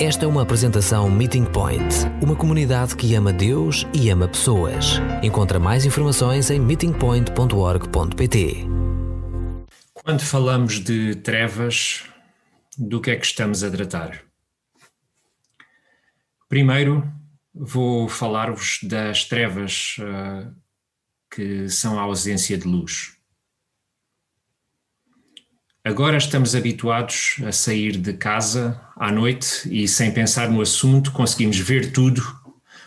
Esta é uma apresentação Meeting Point, uma comunidade que ama Deus e ama pessoas. Encontra mais informações em meetingpoint.org.pt. Quando falamos de trevas, do que é que estamos a tratar? Primeiro, vou falar-vos das trevas uh, que são a ausência de luz. Agora estamos habituados a sair de casa à noite e, sem pensar no assunto, conseguimos ver tudo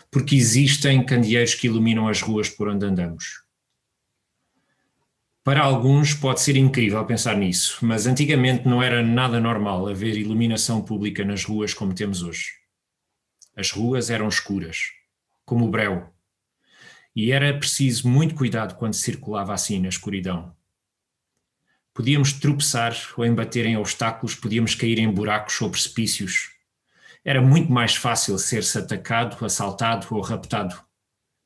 porque existem candeeiros que iluminam as ruas por onde andamos. Para alguns pode ser incrível pensar nisso, mas antigamente não era nada normal haver iluminação pública nas ruas como temos hoje. As ruas eram escuras, como o breu, e era preciso muito cuidado quando circulava assim na escuridão Podíamos tropeçar ou embater em obstáculos, podíamos cair em buracos ou precipícios. Era muito mais fácil ser-se atacado, assaltado ou raptado.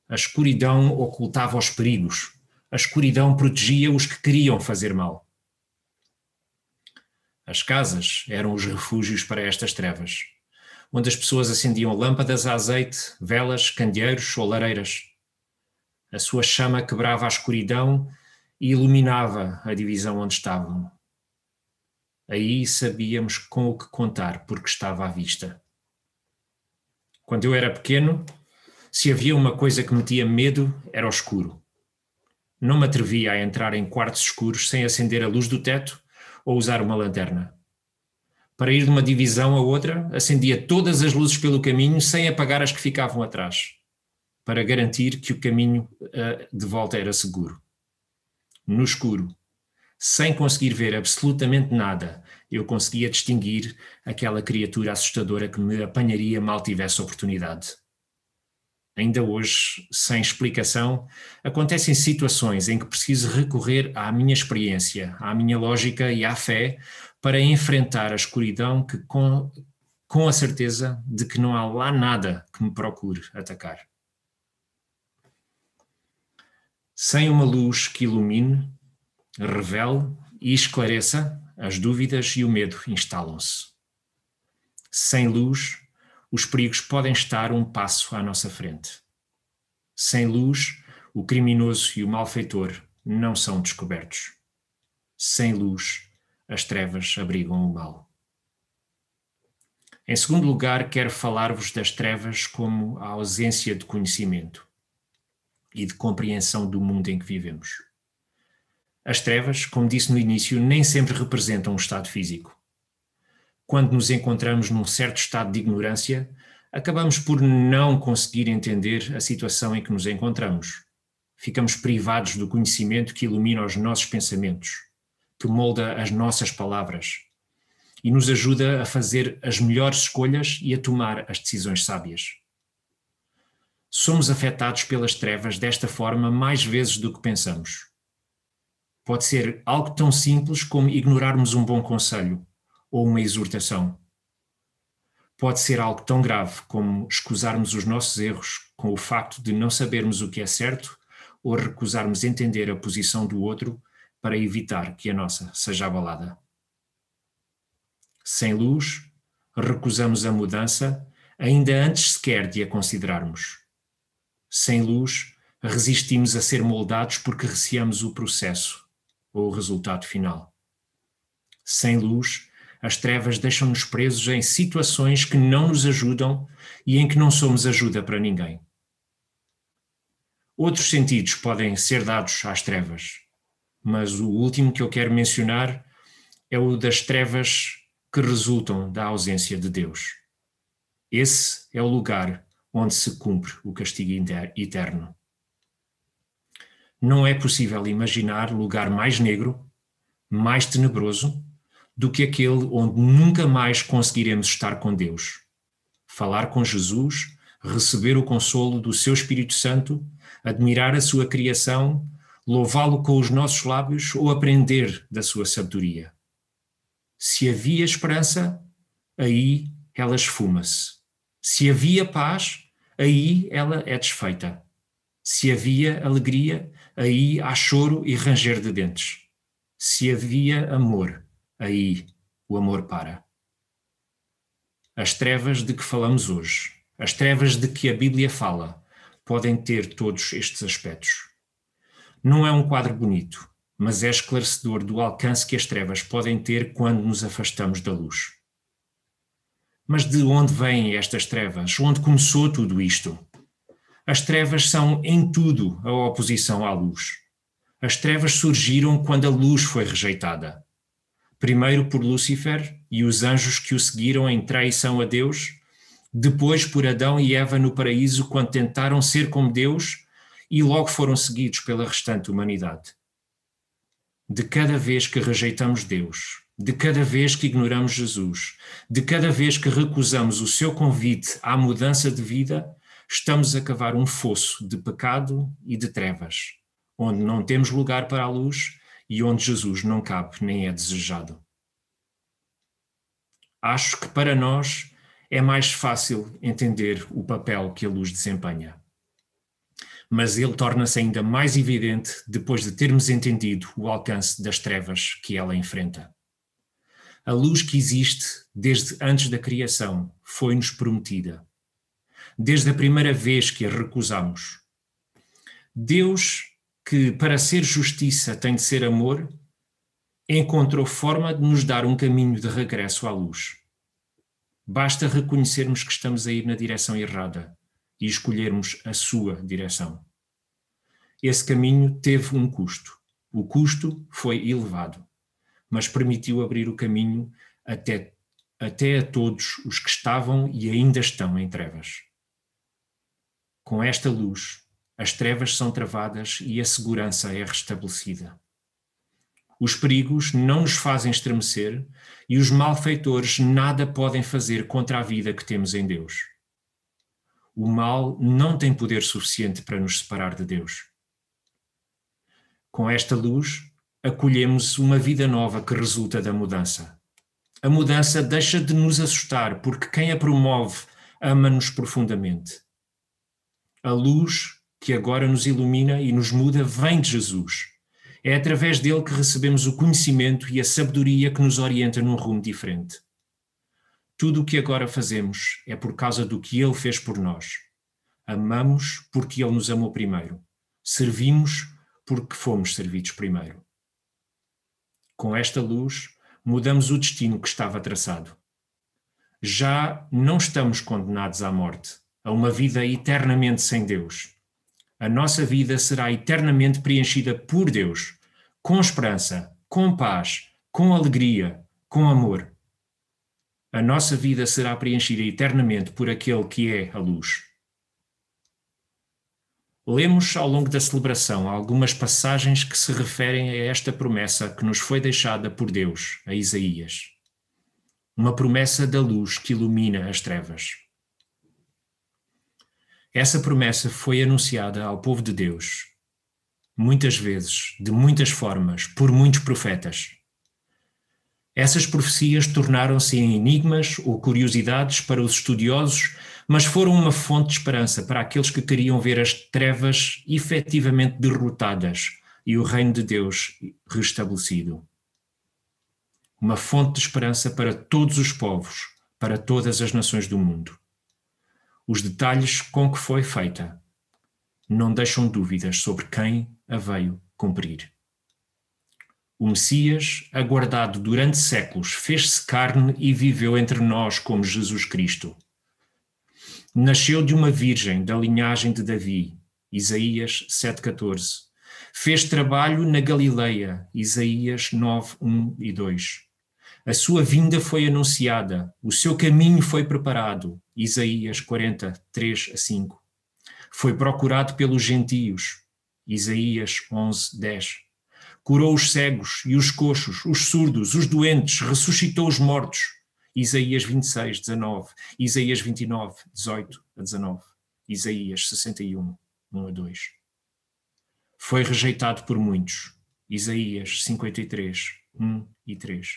A escuridão ocultava os perigos. A escuridão protegia os que queriam fazer mal. As casas eram os refúgios para estas trevas, onde as pessoas acendiam lâmpadas a azeite, velas, candeeiros ou lareiras. A sua chama quebrava a escuridão e iluminava a divisão onde estavam. Aí sabíamos com o que contar, porque estava à vista. Quando eu era pequeno, se havia uma coisa que metia medo, era o escuro. Não me atrevia a entrar em quartos escuros sem acender a luz do teto ou usar uma lanterna. Para ir de uma divisão a outra, acendia todas as luzes pelo caminho sem apagar as que ficavam atrás, para garantir que o caminho uh, de volta era seguro no escuro, sem conseguir ver absolutamente nada, eu conseguia distinguir aquela criatura assustadora que me apanharia mal tivesse oportunidade. Ainda hoje, sem explicação, acontecem situações em que preciso recorrer à minha experiência, à minha lógica e à fé para enfrentar a escuridão que, com, com a certeza de que não há lá nada que me procure atacar. Sem uma luz que ilumine, revele e esclareça, as dúvidas e o medo instalam-se. Sem luz, os perigos podem estar um passo à nossa frente. Sem luz, o criminoso e o malfeitor não são descobertos. Sem luz, as trevas abrigam o mal. Em segundo lugar, quero falar-vos das trevas como a ausência de conhecimento e de compreensão do mundo em que vivemos. As trevas, como disse no início, nem sempre representam um estado físico. Quando nos encontramos num certo estado de ignorância, acabamos por não conseguir entender a situação em que nos encontramos. Ficamos privados do conhecimento que ilumina os nossos pensamentos, que molda as nossas palavras e nos ajuda a fazer as melhores escolhas e a tomar as decisões sábias somos afetados pelas trevas desta forma mais vezes do que pensamos. Pode ser algo tão simples como ignorarmos um bom conselho ou uma exortação. Pode ser algo tão grave como escusarmos os nossos erros com o facto de não sabermos o que é certo ou recusarmos entender a posição do outro para evitar que a nossa seja abalada. Sem luz, recusamos a mudança ainda antes sequer de a considerarmos sem luz, resistimos a ser moldados porque receamos o processo ou o resultado final. Sem luz, as trevas deixam-nos presos em situações que não nos ajudam e em que não somos ajuda para ninguém. Outros sentidos podem ser dados às trevas, mas o último que eu quero mencionar é o das trevas que resultam da ausência de Deus. Esse é o lugar onde se cumpre o castigo eterno. Não é possível imaginar lugar mais negro, mais tenebroso, do que aquele onde nunca mais conseguiremos estar com Deus. Falar com Jesus, receber o consolo do seu Espírito Santo, admirar a sua criação, louvá-lo com os nossos lábios ou aprender da sua sabedoria. Se havia esperança, aí ela esfuma-se. Se havia paz, aí ela é desfeita. Se havia alegria, aí há choro e ranger de dentes. Se havia amor, aí o amor para. As trevas de que falamos hoje, as trevas de que a Bíblia fala, podem ter todos estes aspectos. Não é um quadro bonito, mas é esclarecedor do alcance que as trevas podem ter quando nos afastamos da luz. Mas de onde vêm estas trevas? Onde começou tudo isto? As trevas são em tudo a oposição à luz. As trevas surgiram quando a luz foi rejeitada. Primeiro por Lúcifer e os anjos que o seguiram em traição a Deus, depois por Adão e Eva no paraíso quando tentaram ser como Deus e logo foram seguidos pela restante humanidade. De cada vez que rejeitamos Deus, de cada vez que ignoramos Jesus, de cada vez que recusamos o seu convite à mudança de vida, estamos a cavar um fosso de pecado e de trevas, onde não temos lugar para a luz e onde Jesus não cabe nem é desejado. Acho que para nós é mais fácil entender o papel que a luz desempenha. Mas ele torna-se ainda mais evidente depois de termos entendido o alcance das trevas que ela enfrenta. A luz que existe desde antes da criação foi-nos prometida. Desde a primeira vez que a recusamos. Deus, que para ser justiça tem de ser amor, encontrou forma de nos dar um caminho de regresso à luz. Basta reconhecermos que estamos a ir na direção errada e escolhermos a sua direção. Esse caminho teve um custo. O custo foi elevado mas permitiu abrir o caminho até, até a todos os que estavam e ainda estão em trevas. Com esta luz, as trevas são travadas e a segurança é restabelecida. Os perigos não nos fazem estremecer e os malfeitores nada podem fazer contra a vida que temos em Deus. O mal não tem poder suficiente para nos separar de Deus. Com esta luz, acolhemos uma vida nova que resulta da mudança. A mudança deixa de nos assustar, porque quem a promove ama-nos profundamente. A luz que agora nos ilumina e nos muda vem de Jesus. É através dele que recebemos o conhecimento e a sabedoria que nos orienta num rumo diferente. Tudo o que agora fazemos é por causa do que ele fez por nós. Amamos porque ele nos amou primeiro. Servimos porque fomos servidos primeiro. Com esta luz, mudamos o destino que estava traçado. Já não estamos condenados à morte, a uma vida eternamente sem Deus. A nossa vida será eternamente preenchida por Deus, com esperança, com paz, com alegria, com amor. A nossa vida será preenchida eternamente por aquele que é a luz. Lemos ao longo da celebração algumas passagens que se referem a esta promessa que nos foi deixada por Deus, a Isaías. Uma promessa da luz que ilumina as trevas. Essa promessa foi anunciada ao povo de Deus, muitas vezes, de muitas formas, por muitos profetas. Essas profecias tornaram-se em enigmas ou curiosidades para os estudiosos mas foram uma fonte de esperança para aqueles que queriam ver as trevas efetivamente derrotadas e o reino de Deus restabelecido. Uma fonte de esperança para todos os povos, para todas as nações do mundo. Os detalhes com que foi feita não deixam dúvidas sobre quem a veio cumprir. O Messias, aguardado durante séculos, fez-se carne e viveu entre nós como Jesus Cristo Nasceu de uma virgem da linhagem de Davi, Isaías 7,14. Fez trabalho na Galileia, Isaías 9, 1 e 2. A sua vinda foi anunciada, o seu caminho foi preparado, Isaías 40, 3 a 5. Foi procurado pelos gentios, Isaías 11, 10. Curou os cegos e os coxos, os surdos, os doentes, ressuscitou os mortos, Isaías 26, 19, Isaías 29, 18 a 19, Isaías 61, 1 a 2. Foi rejeitado por muitos, Isaías 53, 1 e 3.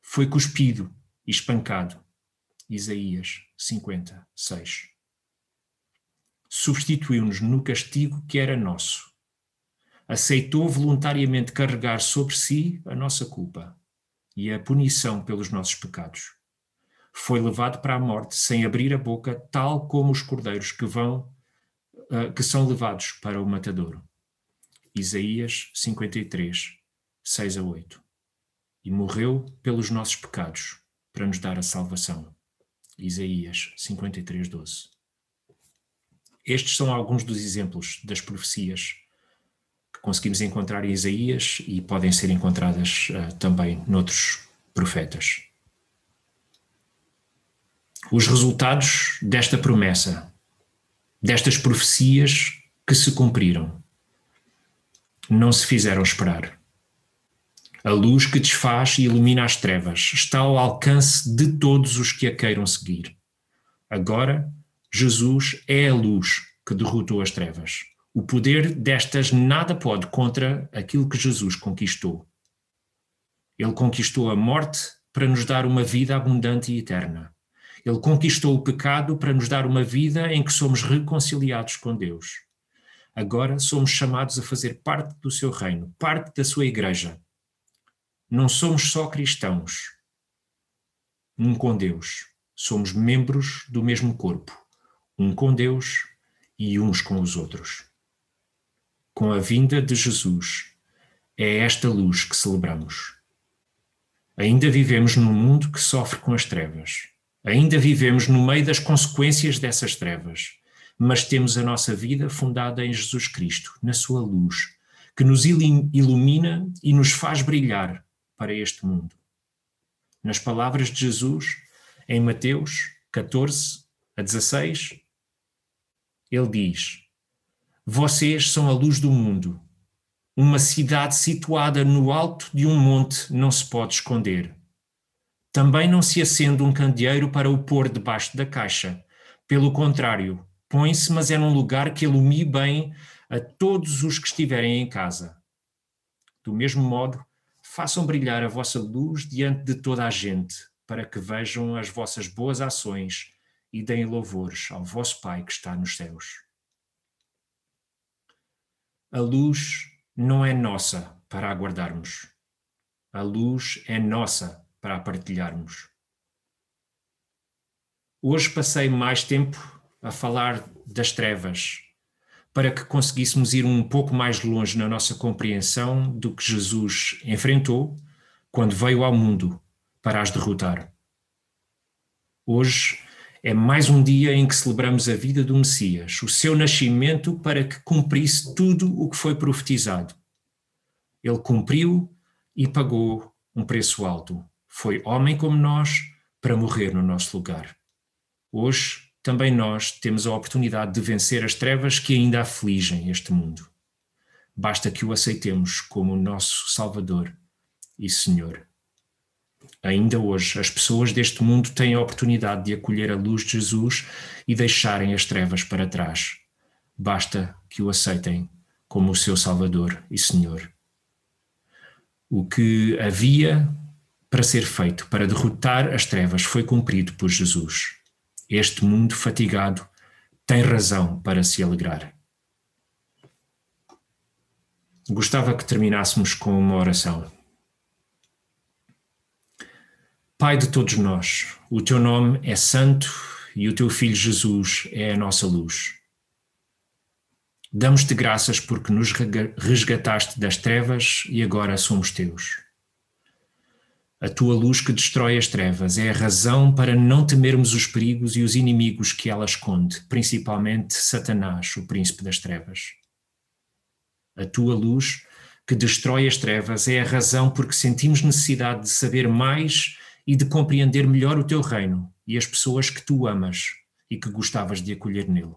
Foi cuspido e espancado, Isaías 50, 6. Substituiu-nos no castigo que era nosso. Aceitou voluntariamente carregar sobre si a nossa culpa e a punição pelos nossos pecados foi levado para a morte sem abrir a boca, tal como os cordeiros que vão uh, que são levados para o matadouro. Isaías 53, 6 a 8. E morreu pelos nossos pecados, para nos dar a salvação. Isaías 53, 12. Estes são alguns dos exemplos das profecias que conseguimos encontrar em Isaías e podem ser encontradas uh, também noutros profetas. Os resultados desta promessa, destas profecias que se cumpriram, não se fizeram esperar. A luz que desfaz e ilumina as trevas está ao alcance de todos os que a queiram seguir. Agora, Jesus é a luz que derrotou as trevas. O poder destas nada pode contra aquilo que Jesus conquistou. Ele conquistou a morte para nos dar uma vida abundante e eterna. Ele conquistou o pecado para nos dar uma vida em que somos reconciliados com Deus. Agora somos chamados a fazer parte do seu reino, parte da sua igreja. Não somos só cristãos, um com Deus. Somos membros do mesmo corpo, um com Deus e uns com os outros. Com a vinda de Jesus, é esta luz que celebramos. Ainda vivemos num mundo que sofre com as trevas. Ainda vivemos no meio das consequências dessas trevas mas temos a nossa vida fundada em Jesus Cristo, na Sua luz, que nos ilumina e nos faz brilhar para este mundo. Nas palavras de Jesus, em Mateus 14 a 16, ele diz: Vocês são a luz do mundo. Uma cidade situada no alto de um monte não se pode esconder. Também não se acende um candeeiro para o pôr debaixo da caixa. Pelo contrário, põe-se, mas é num lugar que ilumine bem a todos os que estiverem em casa. Do mesmo modo, façam brilhar a vossa luz diante de toda a gente, para que vejam as vossas boas ações e deem louvores ao vosso Pai que está nos céus. A luz não é nossa para aguardarmos. A luz é nossa para partilharmos. Hoje passei mais tempo a falar das trevas, para que conseguíssemos ir um pouco mais longe na nossa compreensão do que Jesus enfrentou quando veio ao mundo para as derrotar. Hoje é mais um dia em que celebramos a vida do Messias, o seu nascimento para que cumprisse tudo o que foi profetizado. Ele cumpriu e pagou um preço alto. Foi homem como nós para morrer no nosso lugar. Hoje também nós temos a oportunidade de vencer as trevas que ainda afligem este mundo. Basta que o aceitemos como nosso Salvador e Senhor. Ainda hoje, as pessoas deste mundo têm a oportunidade de acolher a luz de Jesus e deixarem as trevas para trás. Basta que o aceitem como o seu Salvador e Senhor. O que havia para ser feito para derrotar as trevas foi cumprido por Jesus. Este mundo fatigado tem razão para se alegrar. Gostava que terminássemos com uma oração. Pai de todos nós, o teu nome é santo e o teu filho Jesus é a nossa luz. Damos-te graças porque nos resgataste das trevas e agora somos teus. A tua luz que destrói as trevas é a razão para não temermos os perigos e os inimigos que ela esconde, principalmente Satanás, o príncipe das trevas. A tua luz que destrói as trevas é a razão porque sentimos necessidade de saber mais e de compreender melhor o teu reino e as pessoas que tu amas e que gostavas de acolher nele.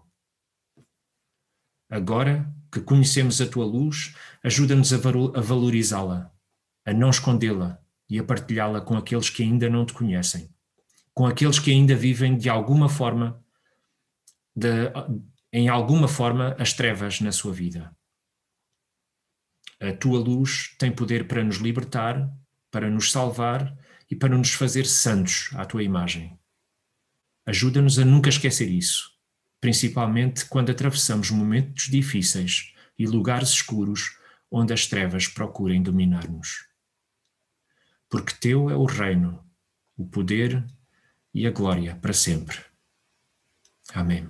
Agora que conhecemos a tua luz, ajuda-nos a valorizá-la, a não escondê-la e a partilhá-la com aqueles que ainda não te conhecem, com aqueles que ainda vivem de alguma forma, de, em alguma forma, as trevas na sua vida. A tua luz tem poder para nos libertar, para nos salvar e para nos fazer santos à tua imagem. Ajuda-nos a nunca esquecer isso, principalmente quando atravessamos momentos difíceis e lugares escuros onde as trevas procurem dominar-nos porque teu é o reino, o poder e a glória para sempre. Amém.